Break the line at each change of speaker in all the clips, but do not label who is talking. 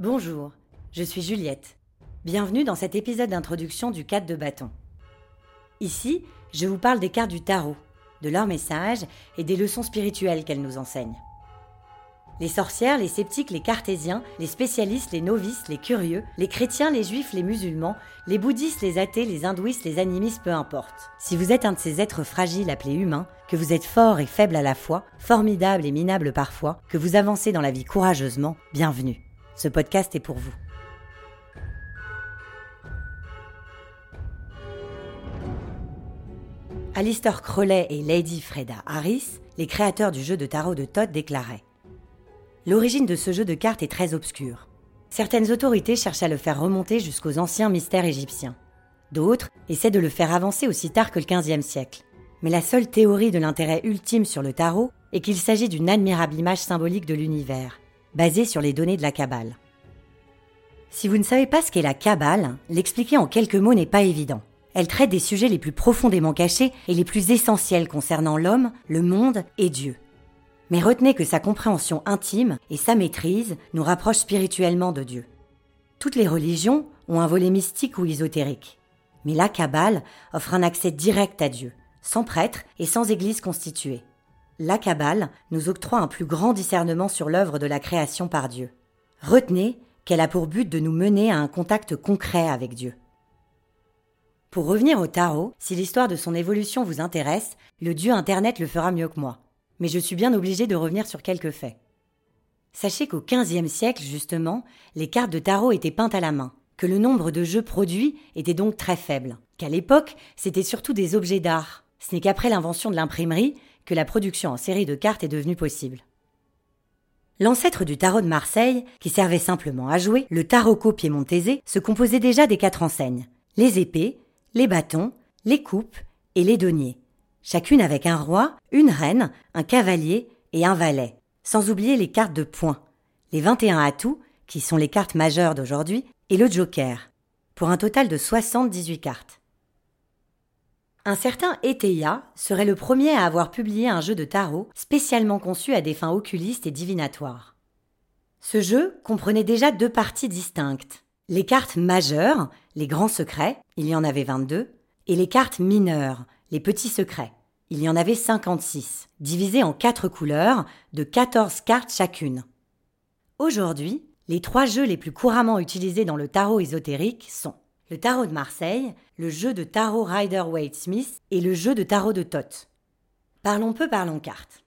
Bonjour, je suis Juliette. Bienvenue dans cet épisode d'introduction du 4 de bâton. Ici, je vous parle des cartes du tarot, de leurs messages et des leçons spirituelles qu'elles nous enseignent. Les sorcières, les sceptiques, les cartésiens, les spécialistes, les novices, les curieux, les chrétiens, les juifs, les musulmans, les bouddhistes, les athées, les hindouistes, les animistes, peu importe. Si vous êtes un de ces êtres fragiles appelés humains, que vous êtes fort et faible à la fois, formidable et minable parfois, que vous avancez dans la vie courageusement, bienvenue. Ce podcast est pour vous. Alistair Crowley et Lady Freda Harris, les créateurs du jeu de tarot de Todd, déclaraient L'origine de ce jeu de cartes est très obscure. Certaines autorités cherchent à le faire remonter jusqu'aux anciens mystères égyptiens. D'autres essaient de le faire avancer aussi tard que le XVe siècle. Mais la seule théorie de l'intérêt ultime sur le tarot est qu'il s'agit d'une admirable image symbolique de l'univers, basée sur les données de la Kabbale. Si vous ne savez pas ce qu'est la Kabbale, l'expliquer en quelques mots n'est pas évident. Elle traite des sujets les plus profondément cachés et les plus essentiels concernant l'homme, le monde et Dieu. Mais retenez que sa compréhension intime et sa maîtrise nous rapprochent spirituellement de Dieu. Toutes les religions ont un volet mystique ou ésotérique. Mais la Kabbale offre un accès direct à Dieu, sans prêtre et sans église constituée. La Kabbale nous octroie un plus grand discernement sur l'œuvre de la création par Dieu. Retenez qu'elle a pour but de nous mener à un contact concret avec Dieu. Pour revenir au tarot, si l'histoire de son évolution vous intéresse, le dieu Internet le fera mieux que moi mais je suis bien obligé de revenir sur quelques faits. Sachez qu'au XVe siècle, justement, les cartes de tarot étaient peintes à la main, que le nombre de jeux produits était donc très faible, qu'à l'époque, c'était surtout des objets d'art. Ce n'est qu'après l'invention de l'imprimerie la production en série de cartes est devenue possible. L'ancêtre du tarot de Marseille, qui servait simplement à jouer, le tarot piémontaisé, se composait déjà des quatre enseignes. Les épées, les bâtons, les coupes et les deniers, chacune avec un roi, une reine, un cavalier et un valet, sans oublier les cartes de points, les 21 atouts, qui sont les cartes majeures d'aujourd'hui, et le joker, pour un total de 78 cartes. Un certain Eteia serait le premier à avoir publié un jeu de tarot spécialement conçu à des fins oculistes et divinatoires. Ce jeu comprenait déjà deux parties distinctes. Les cartes majeures, les grands secrets, il y en avait 22, et les cartes mineures, les petits secrets. Il y en avait 56, divisés en quatre couleurs, de 14 cartes chacune. Aujourd'hui, les trois jeux les plus couramment utilisés dans le tarot ésotérique sont le tarot de Marseille, le jeu de tarot Rider-Waite-Smith et le jeu de tarot de Thoth. Parlons peu, parlons cartes.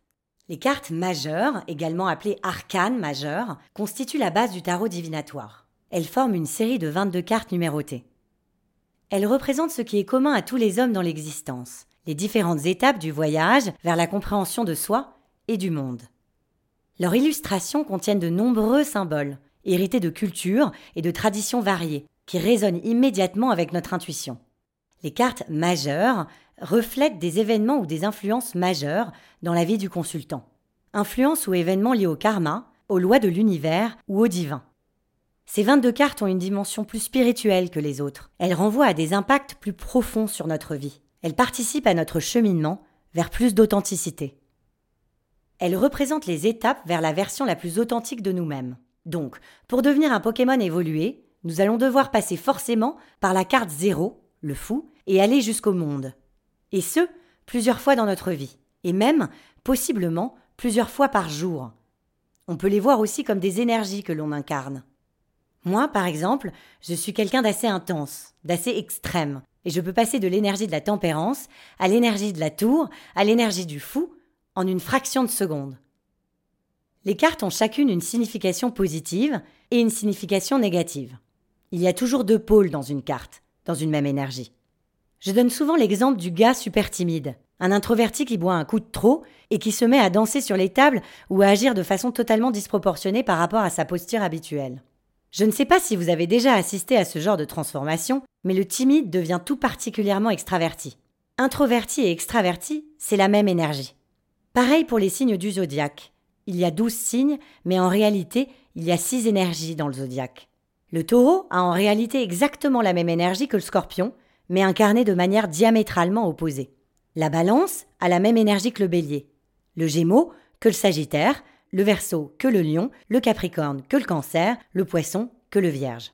Les cartes majeures, également appelées arcanes majeures, constituent la base du tarot divinatoire. Elles forment une série de 22 cartes numérotées. Elle représente ce qui est commun à tous les hommes dans l'existence, les différentes étapes du voyage vers la compréhension de soi et du monde. Leurs illustrations contiennent de nombreux symboles, hérités de cultures et de traditions variées, qui résonnent immédiatement avec notre intuition. Les cartes majeures reflètent des événements ou des influences majeures dans la vie du consultant. Influences ou événements liés au karma, aux lois de l'univers ou au divin. Ces 22 cartes ont une dimension plus spirituelle que les autres. Elles renvoient à des impacts plus profonds sur notre vie. Elles participent à notre cheminement vers plus d'authenticité. Elles représentent les étapes vers la version la plus authentique de nous-mêmes. Donc, pour devenir un Pokémon évolué, nous allons devoir passer forcément par la carte zéro, le fou, et aller jusqu'au monde. Et ce, plusieurs fois dans notre vie. Et même, possiblement, plusieurs fois par jour. On peut les voir aussi comme des énergies que l'on incarne. Moi, par exemple, je suis quelqu'un d'assez intense, d'assez extrême, et je peux passer de l'énergie de la tempérance à l'énergie de la tour, à l'énergie du fou, en une fraction de seconde. Les cartes ont chacune une signification positive et une signification négative. Il y a toujours deux pôles dans une carte, dans une même énergie. Je donne souvent l'exemple du gars super timide, un introverti qui boit un coup de trop et qui se met à danser sur les tables ou à agir de façon totalement disproportionnée par rapport à sa posture habituelle. Je ne sais pas si vous avez déjà assisté à ce genre de transformation, mais le timide devient tout particulièrement extraverti. Introverti et extraverti, c'est la même énergie. Pareil pour les signes du zodiaque. Il y a douze signes, mais en réalité, il y a six énergies dans le zodiaque. Le taureau a en réalité exactement la même énergie que le scorpion, mais incarnée de manière diamétralement opposée. La balance a la même énergie que le bélier. Le gémeaux que le sagittaire, le Verseau que le Lion, le Capricorne que le Cancer, le Poisson que le Vierge.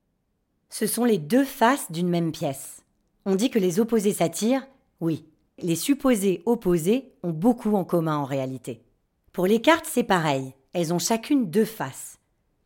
Ce sont les deux faces d'une même pièce. On dit que les opposés s'attirent, oui. Les supposés opposés ont beaucoup en commun en réalité. Pour les cartes, c'est pareil. Elles ont chacune deux faces.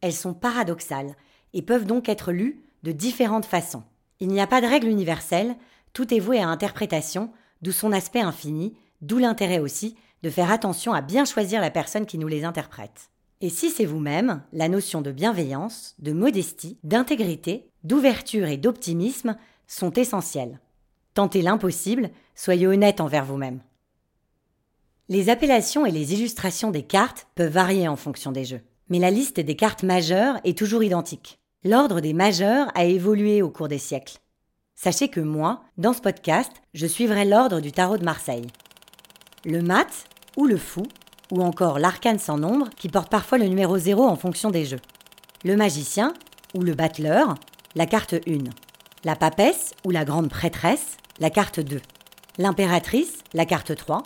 Elles sont paradoxales et peuvent donc être lues de différentes façons. Il n'y a pas de règle universelle, tout est voué à interprétation, d'où son aspect infini, d'où l'intérêt aussi de faire attention à bien choisir la personne qui nous les interprète. Et si c'est vous-même, la notion de bienveillance, de modestie, d'intégrité, d'ouverture et d'optimisme sont essentielles. Tentez l'impossible, soyez honnête envers vous-même. Les appellations et les illustrations des cartes peuvent varier en fonction des jeux, mais la liste des cartes majeures est toujours identique. L'ordre des majeurs a évolué au cours des siècles. Sachez que moi, dans ce podcast, je suivrai l'ordre du tarot de Marseille. Le mat ou le fou, ou encore l'arcane sans nombre qui porte parfois le numéro 0 en fonction des jeux. Le magicien ou le battleur, la carte 1. La papesse ou la grande prêtresse, la carte 2. L'impératrice, la carte 3.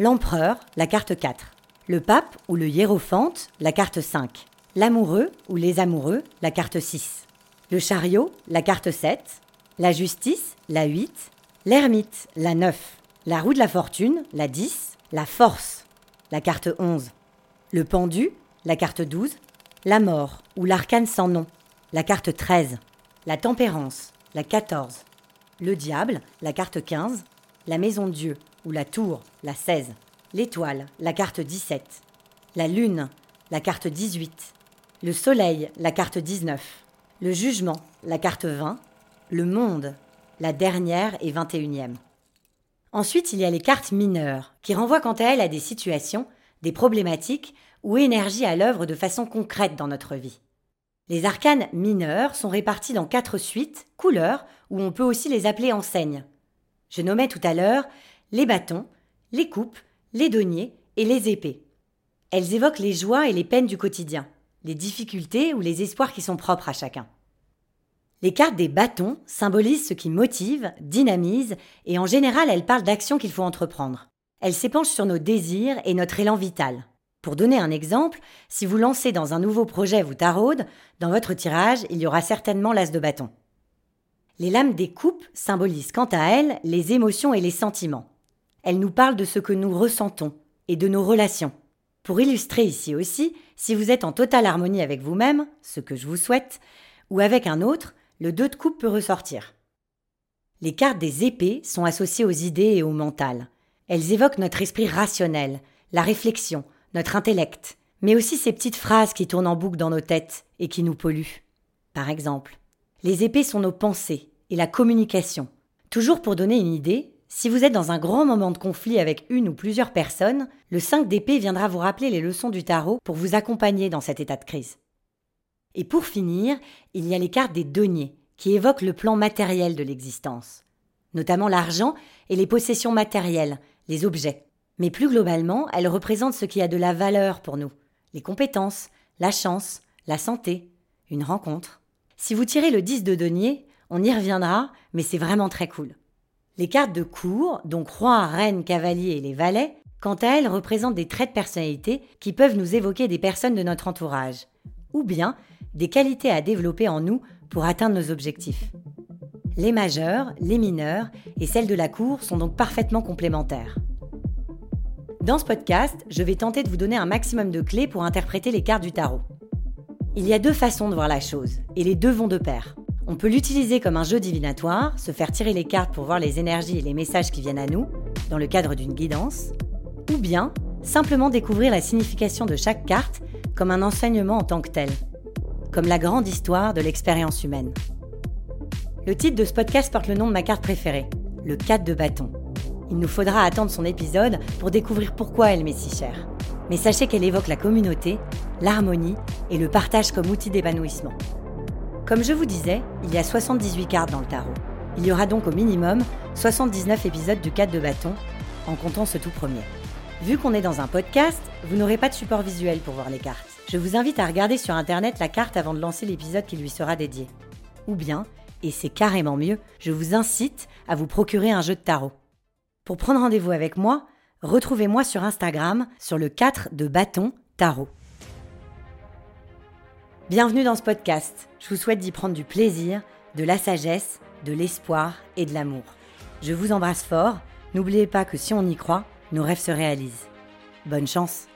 L'empereur, la carte 4. Le pape ou le hiérophante, la carte 5. L'amoureux ou les amoureux, la carte 6. Le chariot, la carte 7. La justice, la 8. L'ermite, la 9. La roue de la fortune, la 10. La force, la carte 11. Le pendu, la carte 12. La mort ou l'arcane sans nom, la carte 13. La tempérance, la 14. Le diable, la carte 15. La maison de Dieu ou la tour, la 16. L'étoile, la carte 17. La lune, la carte 18. Le soleil, la carte 19. Le jugement, la carte 20. Le monde, la dernière et 21e. Ensuite, il y a les cartes mineures, qui renvoient quant à elles à des situations, des problématiques ou énergies à l'œuvre de façon concrète dans notre vie. Les arcanes mineurs sont répartis dans quatre suites, couleurs, ou on peut aussi les appeler enseignes. Je nommais tout à l'heure les bâtons, les coupes, les deniers et les épées. Elles évoquent les joies et les peines du quotidien, les difficultés ou les espoirs qui sont propres à chacun. Les cartes des bâtons symbolisent ce qui motive, dynamise, et en général elles parlent d'actions qu'il faut entreprendre. Elles s'épanchent sur nos désirs et notre élan vital. Pour donner un exemple, si vous lancez dans un nouveau projet vous taraude, dans votre tirage, il y aura certainement l'as de bâton. Les lames des coupes symbolisent quant à elles les émotions et les sentiments. Elles nous parlent de ce que nous ressentons et de nos relations. Pour illustrer ici aussi, si vous êtes en totale harmonie avec vous-même, ce que je vous souhaite, ou avec un autre, le 2 de coupe peut ressortir. Les cartes des épées sont associées aux idées et au mental. Elles évoquent notre esprit rationnel, la réflexion, notre intellect, mais aussi ces petites phrases qui tournent en boucle dans nos têtes et qui nous polluent. Par exemple, les épées sont nos pensées et la communication. Toujours pour donner une idée, si vous êtes dans un grand moment de conflit avec une ou plusieurs personnes, le 5 d'épée viendra vous rappeler les leçons du tarot pour vous accompagner dans cet état de crise. Et pour finir, il y a les cartes des deniers, qui évoquent le plan matériel de l'existence, notamment l'argent et les possessions matérielles, les objets. Mais plus globalement, elles représentent ce qui a de la valeur pour nous, les compétences, la chance, la santé, une rencontre. Si vous tirez le 10 de denier, on y reviendra, mais c'est vraiment très cool. Les cartes de cour, donc roi, reine, cavalier et les valets, quant à elles représentent des traits de personnalité qui peuvent nous évoquer des personnes de notre entourage, ou bien des qualités à développer en nous pour atteindre nos objectifs. Les majeurs, les mineurs et celles de la cour sont donc parfaitement complémentaires. Dans ce podcast, je vais tenter de vous donner un maximum de clés pour interpréter les cartes du tarot. Il y a deux façons de voir la chose, et les deux vont de pair. On peut l'utiliser comme un jeu divinatoire, se faire tirer les cartes pour voir les énergies et les messages qui viennent à nous, dans le cadre d'une guidance, ou bien simplement découvrir la signification de chaque carte comme un enseignement en tant que tel, comme la grande histoire de l'expérience humaine. Le titre de ce podcast porte le nom de ma carte préférée, le 4 de bâton. Il nous faudra attendre son épisode pour découvrir pourquoi elle m'est si chère. Mais sachez qu'elle évoque la communauté, l'harmonie et le partage comme outil d'épanouissement. Comme je vous disais, il y a 78 cartes dans le tarot. Il y aura donc au minimum 79 épisodes du 4 de bâton, en comptant ce tout premier. Vu qu'on est dans un podcast, vous n'aurez pas de support visuel pour voir les cartes. Je vous invite à regarder sur internet la carte avant de lancer l'épisode qui lui sera dédié. Ou bien, et c'est carrément mieux, je vous incite à vous procurer un jeu de tarot. Pour prendre rendez-vous avec moi, retrouvez-moi sur Instagram sur le 4 de bâton tarot. Bienvenue dans ce podcast. Je vous souhaite d'y prendre du plaisir, de la sagesse, de l'espoir et de l'amour. Je vous embrasse fort. N'oubliez pas que si on y croit, nos rêves se réalisent. Bonne chance